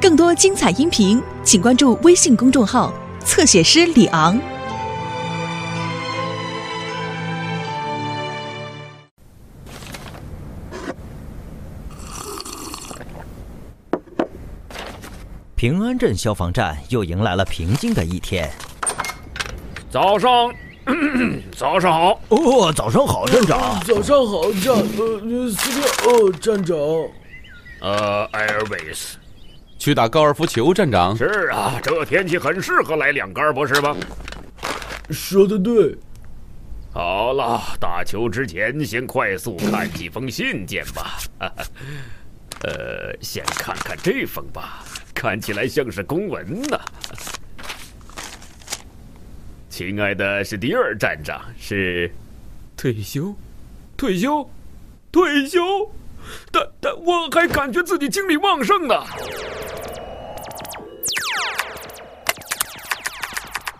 更多精彩音频，请关注微信公众号“侧写师李昂”。平安镇消防站又迎来了平静的一天。早上，早上好。哦，早上好，站长。早上好，站呃，司令。哦，站长。呃，Airways。去打高尔夫球，站长。是啊，这天气很适合来两杆，不是吗？说的对。好了，打球之前先快速看几封信件吧。呃，先看看这封吧，看起来像是公文呢。亲爱的是第二站长，是退休，退休，退休。但但我还感觉自己精力旺盛呢。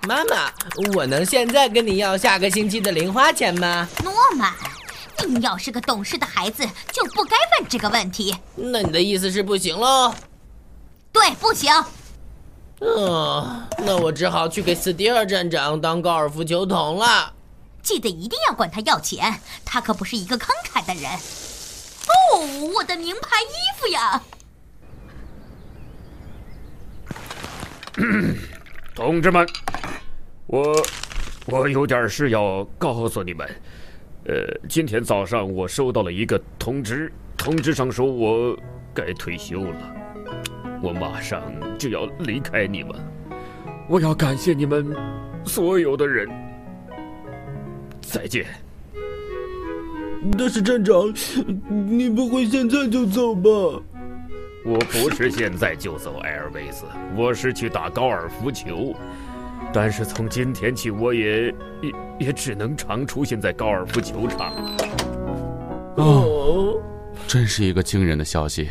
妈妈，我能现在跟你要下个星期的零花钱吗？诺曼，你要是个懂事的孩子，就不该问这个问题。那你的意思是不行喽？对，不行。嗯，那我只好去给斯蒂尔站长当高尔夫球童了。记得一定要管他要钱，他可不是一个慷慨的人。我的名牌衣服呀！同志们，我我有点事要告诉你们。呃，今天早上我收到了一个通知，通知上说我该退休了，我马上就要离开你们。我要感谢你们所有的人。再见。但是站长，你不会现在就走吧？我不是现在就走，艾尔维斯，我是去打高尔夫球。但是从今天起，我也也也只能常出现在高尔夫球场了。哦，真是一个惊人的消息。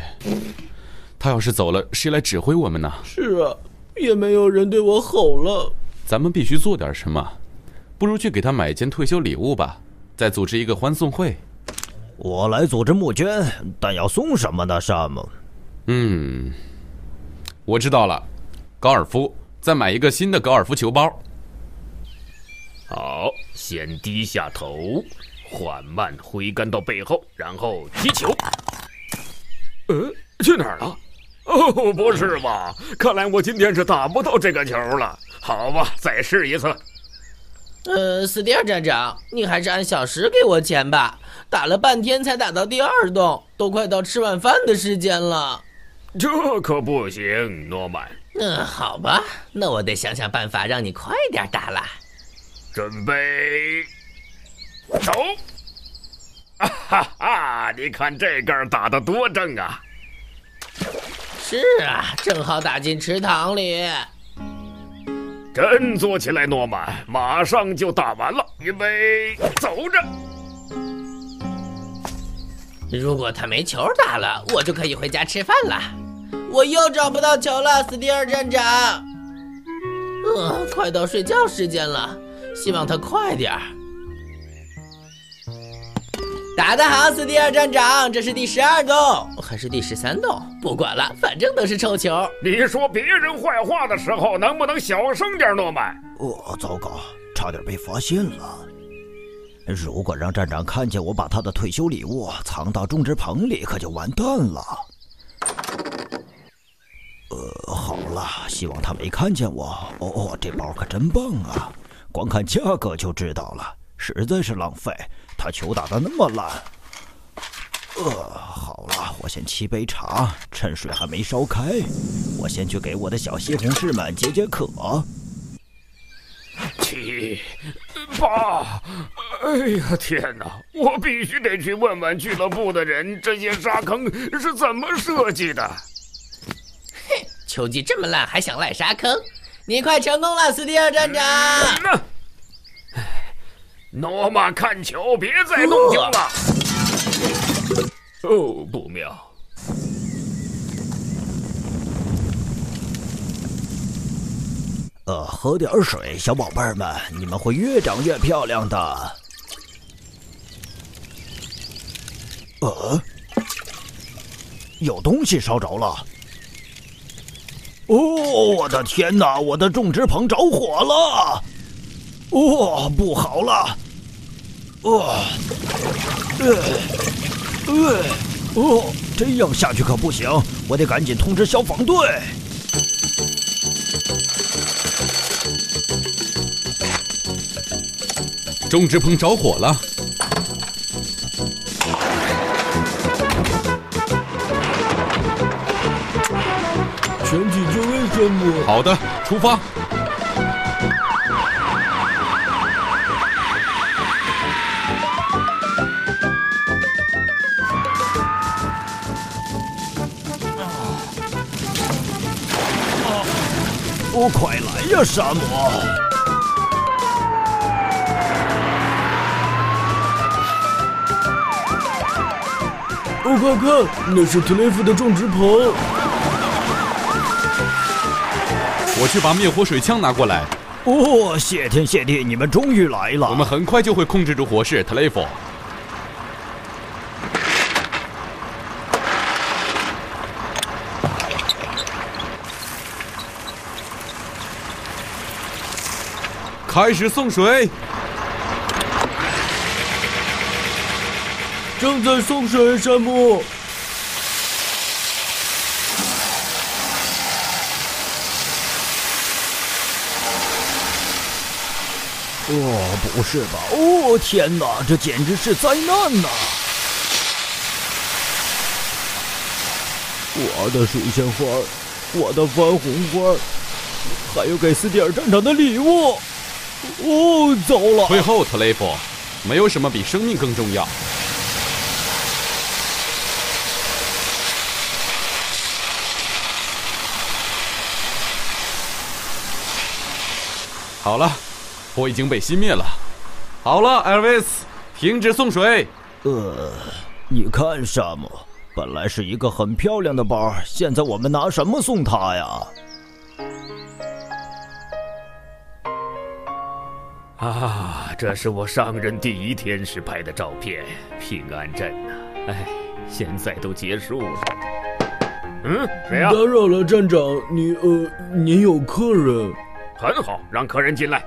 他要是走了，谁来指挥我们呢？是啊，也没有人对我吼了。咱们必须做点什么，不如去给他买一件退休礼物吧。再组织一个欢送会，我来组织募捐，但要送什么呢，Sam？嗯，我知道了，高尔夫，再买一个新的高尔夫球包。好，先低下头，缓慢挥杆到背后，然后踢球。呃，去哪儿了？哦，不是吧？看来我今天是打不到这个球了。好吧，再试一次。呃，斯蒂尔站长，你还是按小时给我钱吧。打了半天才打到第二洞，都快到吃晚饭的时间了。这可不行，诺曼。嗯，好吧，那我得想想办法让你快点打了。准备，走！哈哈，你看这杆打的多正啊！是啊，正好打进池塘里。振作起来，诺曼！马上就打完了，预备，走着。如果他没球打了，我就可以回家吃饭了。我又找不到球了，斯蒂尔站长。呃，快到睡觉时间了，希望他快点儿。打得好，斯蒂尔站长，这是第十二洞还是第十三洞？不管了，反正都是臭球。你说别人坏话的时候，能不能小声点，诺曼？哦，糟糕，差点被发现了。如果让站长看见我把他的退休礼物藏到种植棚里，可就完蛋了。呃，好了，希望他没看见我。哦哦，这包可真棒啊！光看价格就知道了，实在是浪费。他球打的那么烂。呃，好了，我先沏杯茶，趁水还没烧开，我先去给我的小西红柿们解解渴。七八，哎呀天哪！我必须得去问问俱乐部的人，这些沙坑是怎么设计的。哼，球技这么烂还想赖沙坑？你快成功了，斯蒂尔站长。诺玛看球，别再弄丢了。哦，哦不妙。呃，喝点水，小宝贝儿们，你们会越长越漂亮的。呃，有东西烧着了！哦，我的天哪！我的种植棚着火了！哦，不好了！哦，呃，呃，哦，这样下去可不行，我得赶紧通知消防队。种植棚着火了。全体就位，山姆。好的，出发。哦，快来呀，沙漠！哦，快看，那是特雷弗的种植棚。我去把灭火水枪拿过来。哦，谢天谢地，你们终于来了！我们很快就会控制住火势，特雷弗。开始送水。正在送水，山姆。哦，不是吧？哦，天哪，这简直是灾难呐！我的水仙花，我的番红花，还有给斯蒂尔站长的礼物。哦，糟了！退后，特雷弗，没有什么比生命更重要。好了，火已经被熄灭了。好了，艾尔维斯，停止送水。呃，你看，沙漠，本来是一个很漂亮的包，现在我们拿什么送他呀？啊，这是我上任第一天时拍的照片，平安镇呐。哎，现在都结束了。嗯，谁呀？打扰了，站长，你呃，您有客人。很好，让客人进来。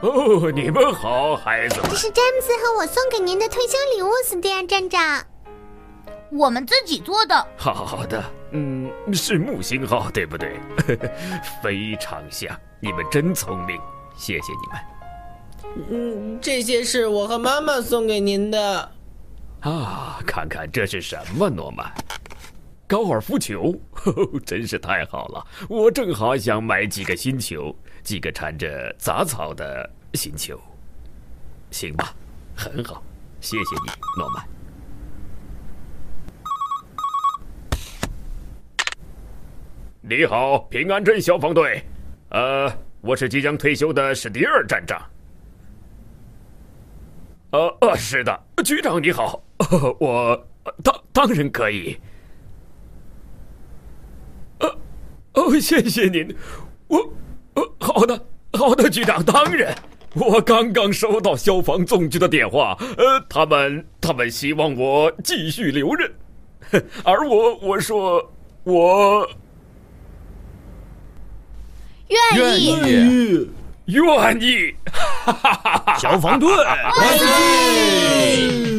哦，你们好，孩子们。这是詹姆斯和我送给您的退休礼物，斯蒂安站长。我们自己做的。好的，嗯，是木星号，对不对？非常像，你们真聪明，谢谢你们。嗯，这些是我和妈妈送给您的。啊，看看这是什么，诺曼。高尔夫球，真是太好了！我正好想买几个新球，几个缠着杂草的新球。行吧，很好，谢谢你，诺曼。你好，平安镇消防队。呃，我是即将退休的史迪尔站长。呃呃，是的，局长你好，我当当然可以。呃哦，谢谢您，我，呃，好的，好的，局长，当然，我刚刚收到消防总局的电话，呃，他们他们希望我继续留任，而我我说我愿意，愿意，哈哈哈哈！消防队，万岁！